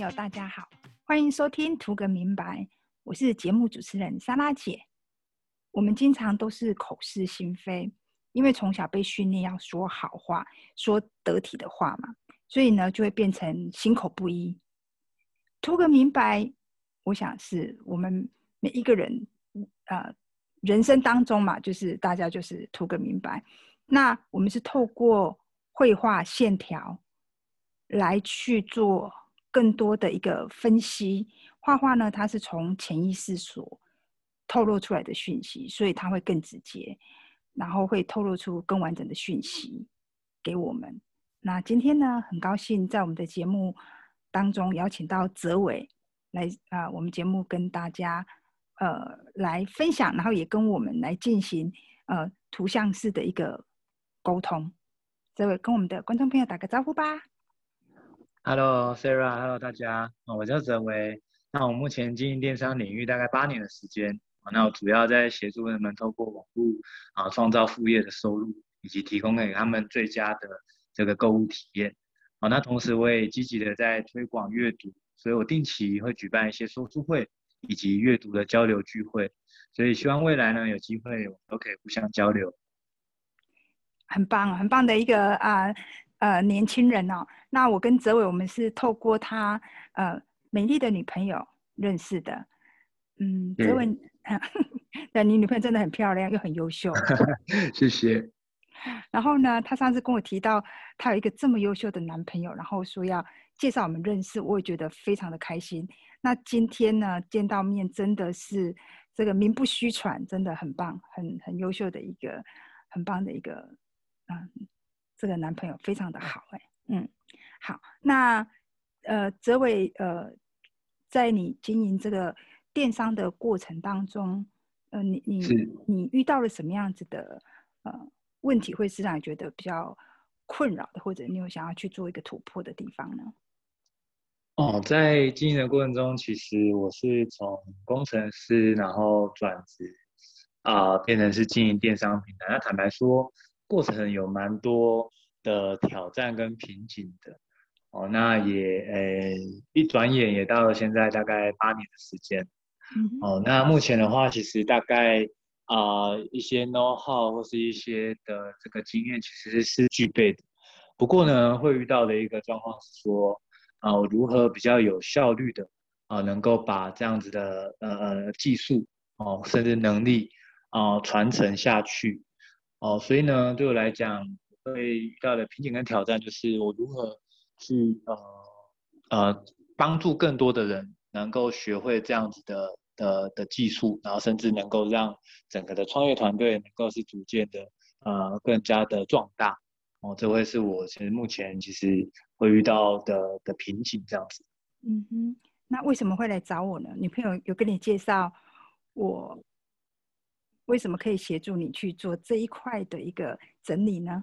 友，大家好，欢迎收听《图个明白》，我是节目主持人莎拉姐。我们经常都是口是心非，因为从小被训练要说好话、说得体的话嘛，所以呢，就会变成心口不一。图个明白，我想是我们每一个人，呃，人生当中嘛，就是大家就是图个明白。那我们是透过绘画线条来去做。更多的一个分析，画画呢，它是从潜意识所透露出来的讯息，所以它会更直接，然后会透露出更完整的讯息给我们。那今天呢，很高兴在我们的节目当中邀请到泽伟来啊，我们节目跟大家呃来分享，然后也跟我们来进行呃图像式的一个沟通。泽伟跟我们的观众朋友打个招呼吧。Hello Sarah，Hello 大家，我叫泽维。那我目前经营电商领域大概八年的时间，那我主要在协助人们透过网络啊创造副业的收入，以及提供给他们最佳的这个购物体验。啊，那同时我也积极的在推广阅读，所以我定期会举办一些说书会以及阅读的交流聚会。所以希望未来呢有机会我们都可以互相交流。很棒，很棒的一个啊。年轻人哦，那我跟泽伟，我们是透过他呃美丽的女朋友认识的。嗯，泽伟，那你女朋友真的很漂亮，又很优秀。谢谢。然后呢，他上次跟我提到他有一个这么优秀的男朋友，然后说要介绍我们认识，我也觉得非常的开心。那今天呢，见到面真的是这个名不虚传，真的很棒，很很优秀的一个，很棒的一个，嗯。这个男朋友非常的好，哎，嗯，好，那呃，泽伟，呃，在你经营这个电商的过程当中，呃，你你你遇到了什么样子的呃问题，会是让你觉得比较困扰的，或者你有想要去做一个突破的地方呢？哦，在经营的过程中，其实我是从工程师，然后转职啊，变成是经营电商平台。那坦白说。过程有蛮多的挑战跟瓶颈的哦，那也呃一转眼也到了现在大概八年的时间，哦，那目前的话其实大概啊一些 know how 或是一些的这个经验其实是具备的，不过呢会遇到的一个状况是说啊如何比较有效率的啊能够把这样子的呃呃技术哦甚至能力啊传承下去。哦，所以呢，对我来讲，会遇到的瓶颈跟挑战就是我如何去呃呃帮助更多的人能够学会这样子的的的技术，然后甚至能够让整个的创业团队能够是逐渐的呃更加的壮大。哦，这会是我其实目前其实会遇到的的瓶颈这样子。嗯哼，那为什么会来找我呢？女朋友有跟你介绍我？为什么可以协助你去做这一块的一个整理呢？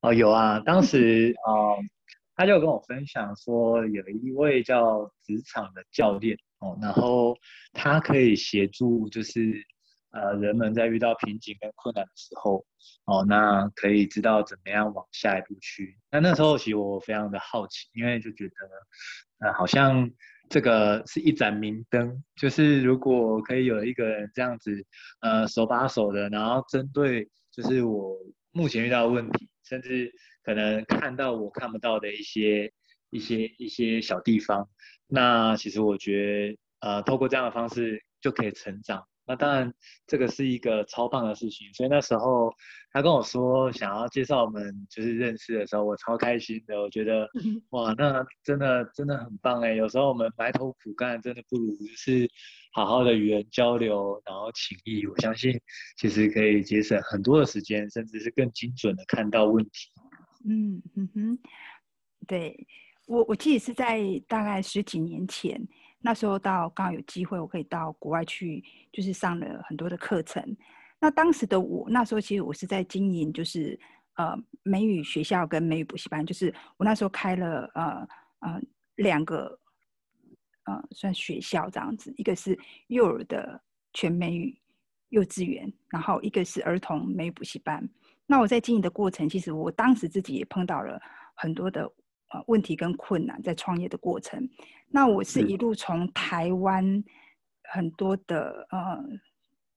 哦，有啊，当时啊，他就跟我分享说，有一位叫职场的教练哦，然后他可以协助，就是呃，人们在遇到瓶颈跟困难的时候，哦，那可以知道怎么样往下一步去。那那时候其实我非常的好奇，因为就觉得，呃，好像。这个是一盏明灯，就是如果可以有一个人这样子，呃，手把手的，然后针对就是我目前遇到的问题，甚至可能看到我看不到的一些一些一些小地方，那其实我觉得，呃，透过这样的方式就可以成长。那当然，这个是一个超棒的事情，所以那时候他跟我说想要介绍我们就是认识的时候，我超开心的。我觉得哇，那真的真的很棒哎！有时候我们埋头苦干，真的不如就是好好的与人交流，然后情谊。我相信其实可以节省很多的时间，甚至是更精准的看到问题。嗯嗯哼，对我我记得是在大概十几年前。那时候到刚好有机会，我可以到国外去，就是上了很多的课程。那当时的我，那时候其实我是在经营，就是呃美语学校跟美语补习班，就是我那时候开了呃呃两个呃算学校这样子，一个是幼儿的全美语幼稚园，然后一个是儿童美语补习班。那我在经营的过程，其实我当时自己也碰到了很多的呃问题跟困难在创业的过程。那我是一路从台湾很多的呃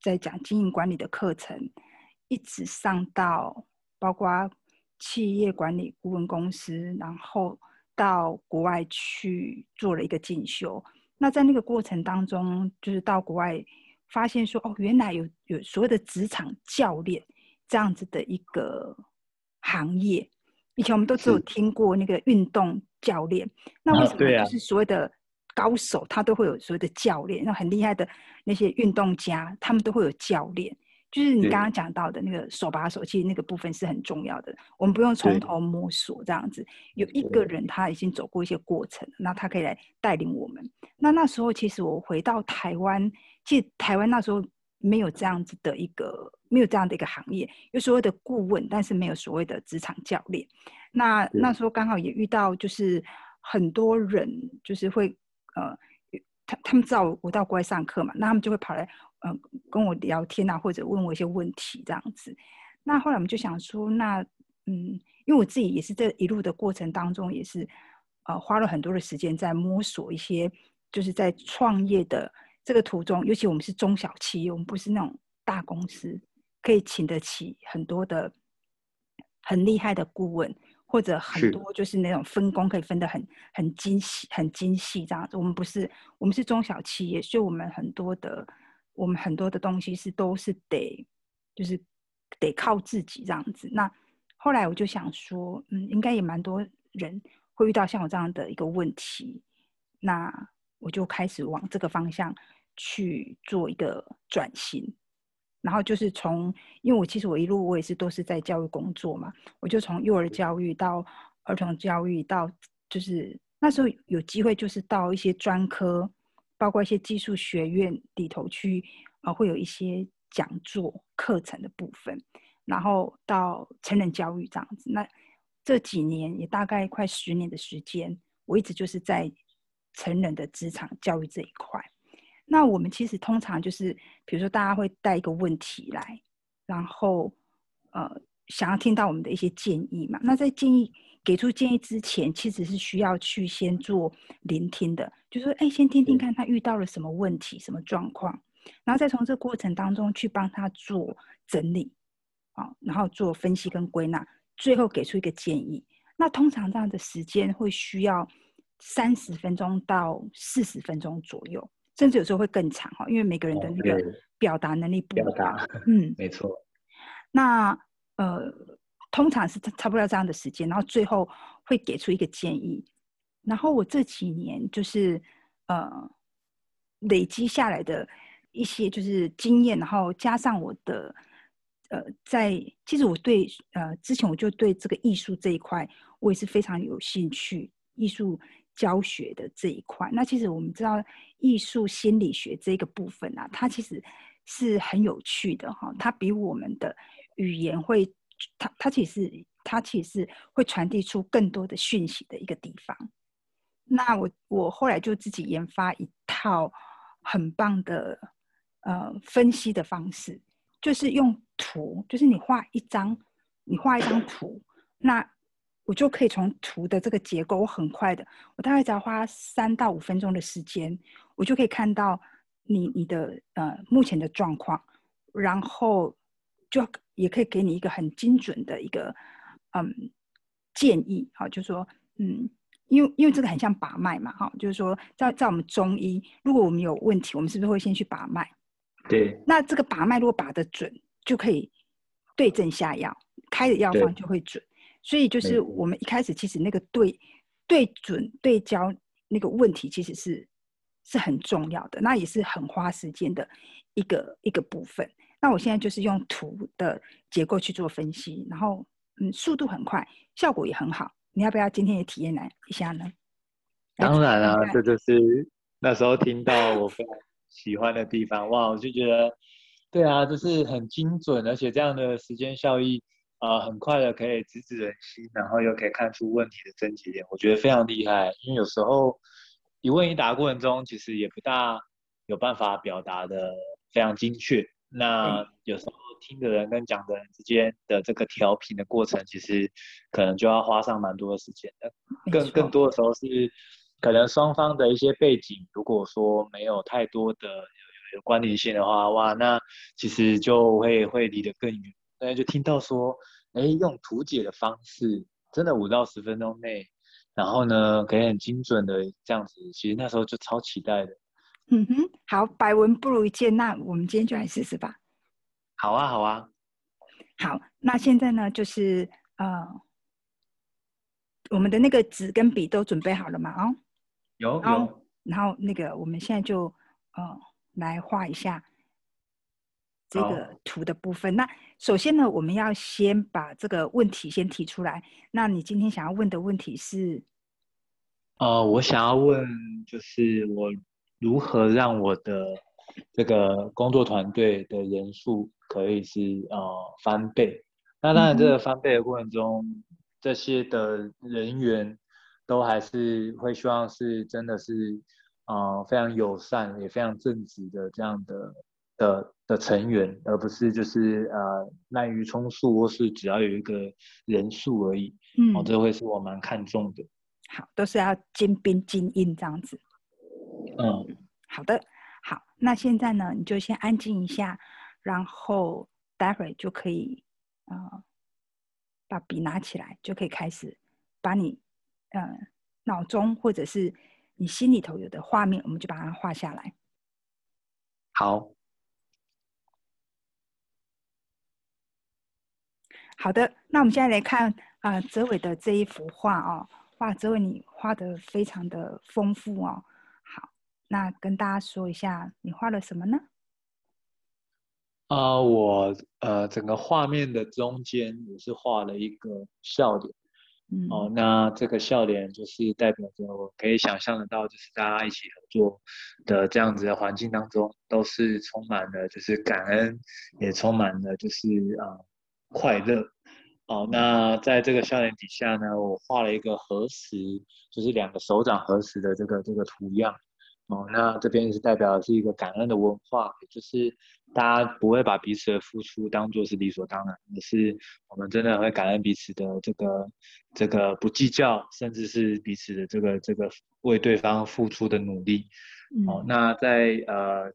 在讲经营管理的课程，一直上到包括企业管理顾问公司，然后到国外去做了一个进修。那在那个过程当中，就是到国外发现说，哦，原来有有所谓的职场教练这样子的一个行业。以前我们都只有听过那个运动教练，那为什么就是所谓的高手，他都会有所谓的教练？那很厉害的那些运动家，他们都会有教练。就是你刚刚讲到的那个手把手，其实那个部分是很重要的。我们不用从头摸索这样子，有一个人他已经走过一些过程，那他可以来带领我们。那那时候其实我回到台湾，其实台湾那时候没有这样子的一个，没有这样的一个行业，有所谓的顾问，但是没有所谓的职场教练。那那时候刚好也遇到，就是很多人就是会呃，他他们知道我到国外上课嘛，那他们就会跑来。嗯，跟我聊天啊，或者问我一些问题这样子。那后来我们就想说，那嗯，因为我自己也是这一路的过程当中，也是呃花了很多的时间在摸索一些，就是在创业的这个途中，尤其我们是中小企业，我们不是那种大公司，可以请得起很多的很厉害的顾问，或者很多就是那种分工可以分得很很精细、很精细这样子。我们不是，我们是中小企业，所以我们很多的。我们很多的东西是都是得，就是得靠自己这样子。那后来我就想说，嗯，应该也蛮多人会遇到像我这样的一个问题。那我就开始往这个方向去做一个转型。然后就是从，因为我其实我一路我也是都是在教育工作嘛，我就从幼儿教育到儿童教育，到就是那时候有机会就是到一些专科。包括一些技术学院里头去，啊，会有一些讲座课程的部分，然后到成人教育这样子。那这几年也大概快十年的时间，我一直就是在成人的职场教育这一块。那我们其实通常就是，比如说大家会带一个问题来，然后呃，想要听到我们的一些建议嘛。那在建议。给出建议之前，其实是需要去先做聆听的，就说，哎，先听听看他遇到了什么问题、什么状况，然后再从这过程当中去帮他做整理，啊，然后做分析跟归纳，最后给出一个建议。那通常这样的时间会需要三十分钟到四十分钟左右，甚至有时候会更长哈，因为每个人的那个表达能力不一样。嗯，没错。那呃。通常是差不多这样的时间，然后最后会给出一个建议。然后我这几年就是呃累积下来的一些就是经验，然后加上我的呃在其实我对呃之前我就对这个艺术这一块我也是非常有兴趣，艺术教学的这一块。那其实我们知道艺术心理学这个部分啊，它其实是很有趣的哈，它比我们的语言会。它它其实它其实会传递出更多的讯息的一个地方。那我我后来就自己研发一套很棒的呃分析的方式，就是用图，就是你画一张，你画一张图，那我就可以从图的这个结构，我很快的，我大概只要花三到五分钟的时间，我就可以看到你你的呃目前的状况，然后就。也可以给你一个很精准的一个嗯建议，好，就是说嗯，因为因为这个很像把脉嘛，哈，就是说在在我们中医，如果我们有问题，我们是不是会先去把脉？对。那这个把脉如果把得准，就可以对症下药，开的药方就会准。所以就是我们一开始其实那个对对准对焦那个问题，其实是是很重要的，那也是很花时间的一个一个部分。那我现在就是用图的结构去做分析，然后嗯，速度很快，效果也很好。你要不要今天也体验来一下呢？当然啊，这就是那时候听到我非常喜欢的地方哇！我就觉得，对啊，就是很精准，而且这样的时间效益啊，很快的可以直指人心，然后又可以看出问题的症结点，我觉得非常厉害。因为有时候一问一答过程中，其实也不大有办法表达的非常精确。那有时候听的人跟讲的人之间的这个调频的过程，其实可能就要花上蛮多的时间的。更更多的时候是，可能双方的一些背景，如果说没有太多的有关联性的话，哇，那其实就会会离得更远。那就听到说，哎，用图解的方式，真的五到十分钟内，然后呢，可以很精准的这样子，其实那时候就超期待的。嗯哼，好，百闻不如一见，那我们今天就来试试吧。好啊，好啊。好，那现在呢，就是呃，我们的那个纸跟笔都准备好了吗？哦，有有。然后那个，我们现在就呃来画一下这个图的部分。那首先呢，我们要先把这个问题先提出来。那你今天想要问的问题是？呃，我想要问，就是我。如何让我的这个工作团队的人数可以是呃翻倍？那当然，这个翻倍的过程中，这些的人员都还是会希望是真的是呃非常友善也非常正直的这样的的的成员，而不是就是呃滥竽充数或是只要有一个人数而已。嗯，哦，这会是我蛮看重的。好，都是要精兵精英这样子。嗯，好的，好，那现在呢，你就先安静一下，然后待会就可以，呃，把笔拿起来，就可以开始把你，呃，脑中或者是你心里头有的画面，我们就把它画下来。好，好的，那我们现在来看啊，泽伟的这一幅画哦，哇，泽伟你画的非常的丰富哦。好那跟大家说一下，你画了什么呢？啊，我呃，整个画面的中间我是画了一个笑脸，嗯，哦，那这个笑脸就是代表着我可以想象得到，就是大家一起合作的这样子的环境当中，都是充满了就是感恩，也充满了就是啊快乐。哦，那在这个笑脸底下呢，我画了一个合十，就是两个手掌合十的这个这个图样。哦，那这边是代表的是一个感恩的文化，就是大家不会把彼此的付出当做是理所当然，而是我们真的会感恩彼此的这个这个不计较，甚至是彼此的这个这个为对方付出的努力。哦，那在呃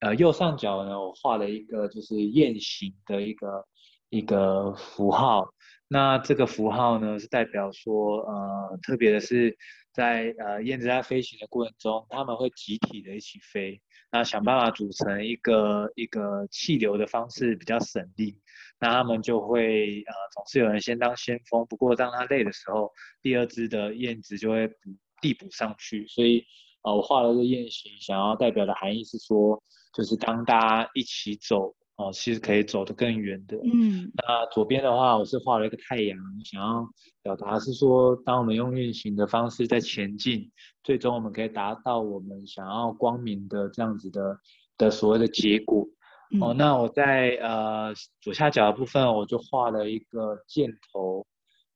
呃右上角呢，我画了一个就是雁行的一个一个符号，那这个符号呢是代表说呃特别的是。在呃燕子在飞行的过程中，他们会集体的一起飞，那想办法组成一个一个气流的方式比较省力，那他们就会呃总是有人先当先锋，不过当他累的时候，第二只的燕子就会补递补上去，所以呃我画了个雁形，想要代表的含义是说，就是当大家一起走。哦，其实可以走得更远的。嗯，那左边的话，我是画了一个太阳，想要表达是说，当我们用运行的方式在前进，最终我们可以达到我们想要光明的这样子的的所谓的结果。哦，那我在呃左下角的部分，我就画了一个箭头，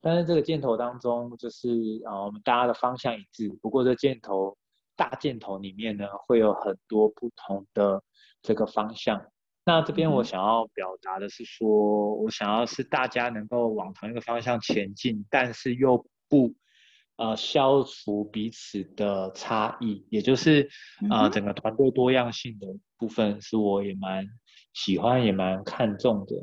但是这个箭头当中，就是啊我们大家的方向一致，不过这箭头大箭头里面呢，会有很多不同的这个方向。那这边我想要表达的是说，我想要是大家能够往同一个方向前进，但是又不呃消除彼此的差异，也就是啊整个团队多样性的部分是我也蛮喜欢也蛮看重的。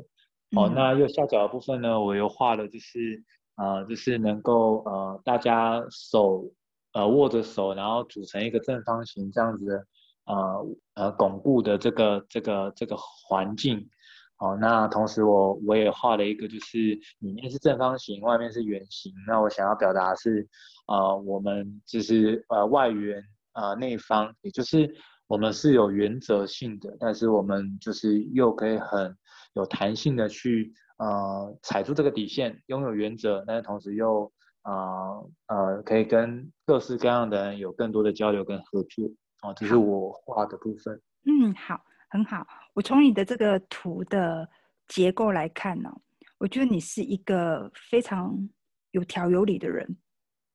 哦，那右下角的部分呢，我又画了就是啊就是能够呃大家手呃握着手，然后组成一个正方形这样子的。呃呃，巩固的这个这个这个环境，好，那同时我我也画了一个，就是里面是正方形，外面是圆形。那我想要表达是，呃，我们就是呃外圆呃内方，也就是我们是有原则性的，但是我们就是又可以很有弹性的去呃踩住这个底线，拥有原则，但是同时又呃呃可以跟各式各样的人有更多的交流跟合作。哦，这是我画的部分。嗯，好，很好。我从你的这个图的结构来看呢，我觉得你是一个非常有条有理的人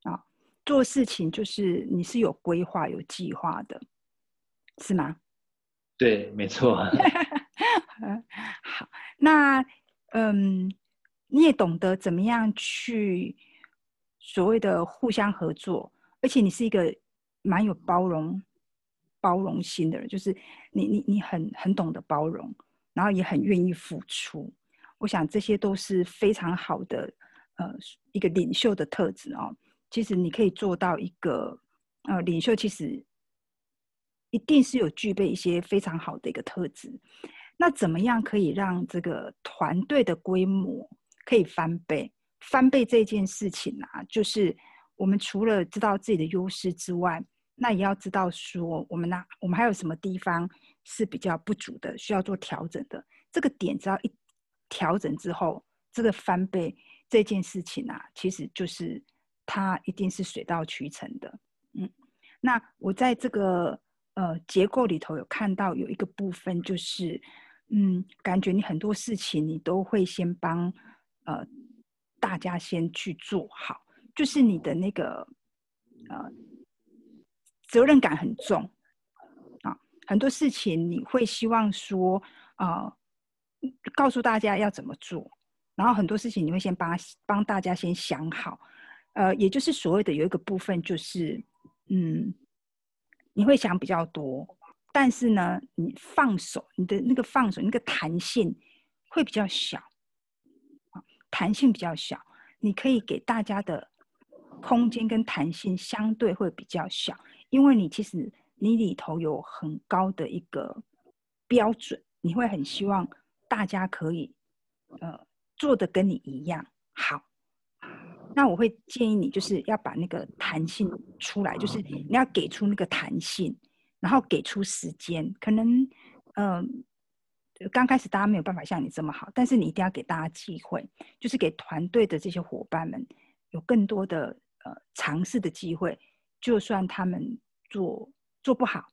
啊。做事情就是你是有规划、有计划的，是吗？对，没错。好，那嗯，你也懂得怎么样去所谓的互相合作，而且你是一个蛮有包容、包容心的人，就是你你你很很懂得包容，然后也很愿意付出。我想这些都是非常好的，呃，一个领袖的特质哦。其实你可以做到一个呃领袖，其实一定是有具备一些非常好的一个特质。那怎么样可以让这个团队的规模可以翻倍？翻倍这件事情啊，就是我们除了知道自己的优势之外，那也要知道说我们那我们还有什么地方是比较不足的，需要做调整的。这个点只要一调整之后，这个翻倍这件事情啊，其实就是它一定是水到渠成的。嗯，那我在这个呃结构里头有看到有一个部分就是。嗯，感觉你很多事情你都会先帮呃大家先去做好，就是你的那个呃责任感很重。啊，很多事情你会希望说啊告诉大家要怎么做，然后很多事情你会先帮帮大家先想好，呃，也就是所谓的有一个部分就是嗯你会想比较多。但是呢，你放手，你的那个放手，那个弹性会比较小，啊，弹性比较小，你可以给大家的空间跟弹性相对会比较小，因为你其实你里头有很高的一个标准，你会很希望大家可以呃做的跟你一样好，那我会建议你就是要把那个弹性出来，就是你要给出那个弹性。然后给出时间，可能，嗯，刚开始大家没有办法像你这么好，但是你一定要给大家机会，就是给团队的这些伙伴们有更多的呃尝试的机会。就算他们做做不好，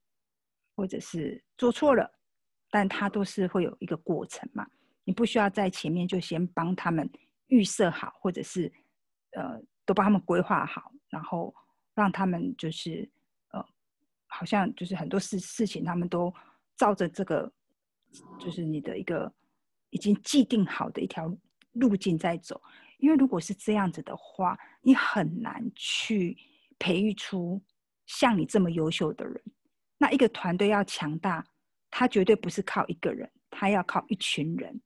或者是做错了，但他都是会有一个过程嘛。你不需要在前面就先帮他们预设好，或者是呃都帮他们规划好，然后让他们就是呃。好像就是很多事事情，他们都照着这个，就是你的一个已经既定好的一条路径在走。因为如果是这样子的话，你很难去培育出像你这么优秀的人。那一个团队要强大，他绝对不是靠一个人，他要靠一群人。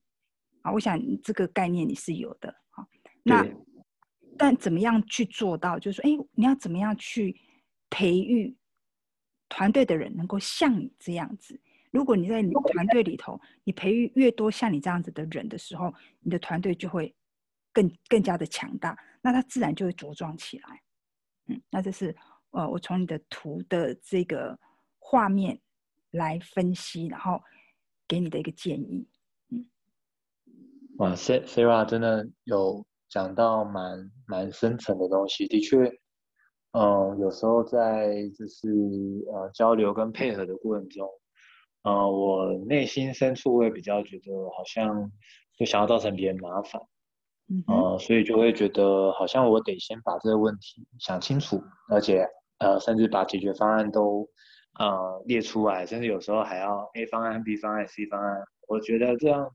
啊，我想这个概念你是有的。好，那但怎么样去做到？就是说，哎，你要怎么样去培育？团队的人能够像你这样子，如果你在你团队里头，你培育越多像你这样子的人的时候，你的团队就会更更加的强大，那他自然就会茁壮起来。嗯，那这是呃，我从你的图的这个画面来分析，然后给你的一个建议。嗯，哇，Sarah 真的有讲到蛮蛮深层的东西，的确。嗯，有时候在就是呃交流跟配合的过程中，呃，我内心深处会比较觉得好像就想要造成别人麻烦，嗯，呃，所以就会觉得好像我得先把这个问题想清楚，而且呃，甚至把解决方案都呃列出来，甚至有时候还要 A 方案、B 方案、C 方案。我觉得这样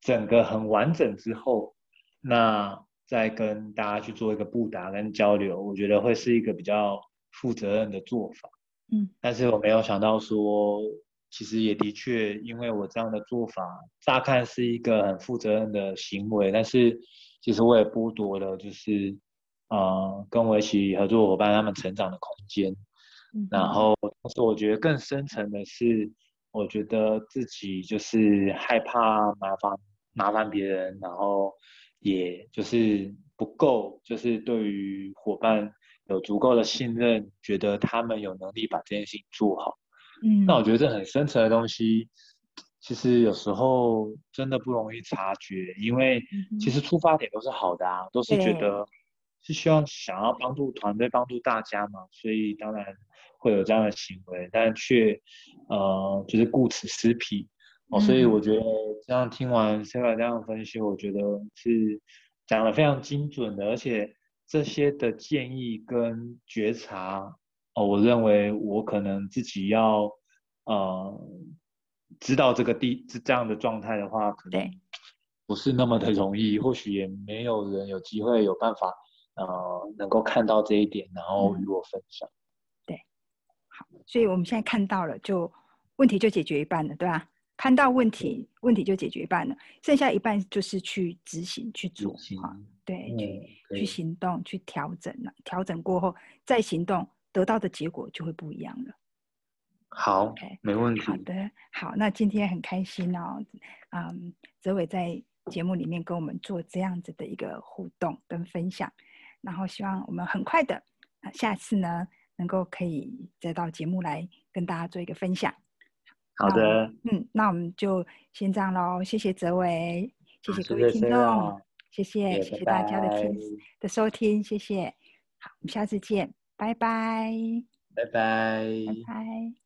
整个很完整之后，那。再跟大家去做一个布达跟交流，我觉得会是一个比较负责任的做法。嗯，但是我没有想到说，其实也的确，因为我这样的做法，乍看是一个很负责任的行为，但是其实我也剥夺了，就是呃，跟我一起合作伙伴他们成长的空间。嗯，然后，同时我觉得更深层的是，我觉得自己就是害怕麻烦麻烦别人，然后。也就是不够，就是对于伙伴有足够的信任，觉得他们有能力把这件事情做好。嗯，那我觉得这很深层的东西，其实有时候真的不容易察觉，因为其实出发点都是好的啊，都是觉得是希望想要帮助团队、帮助大家嘛，所以当然会有这样的行为，但却呃就是顾此失彼。哦，所以我觉得这样听完 Sarah 这样分析，我觉得是讲的非常精准的，而且这些的建议跟觉察，哦，我认为我可能自己要呃知道这个地是这样的状态的话，可能不是那么的容易，或许也没有人有机会有办法，呃，能够看到这一点，然后与我分享。对，好，所以我们现在看到了，就问题就解决一半了，对吧？看到问题，问题就解决一半了，剩下一半就是去执行去做啊，对，去去行动去调整了，调整过后再行动，得到的结果就会不一样了。好，没问题。好的，好，那今天很开心哦，嗯，泽伟在节目里面跟我们做这样子的一个互动跟分享，然后希望我们很快的，下次呢能够可以再到节目来跟大家做一个分享。好的，嗯，那我们就先这样喽，谢谢泽伟，谢谢各位听众，谢谢谢谢大家的听的收听，谢谢，好，我们下次见，拜拜，拜拜，拜拜。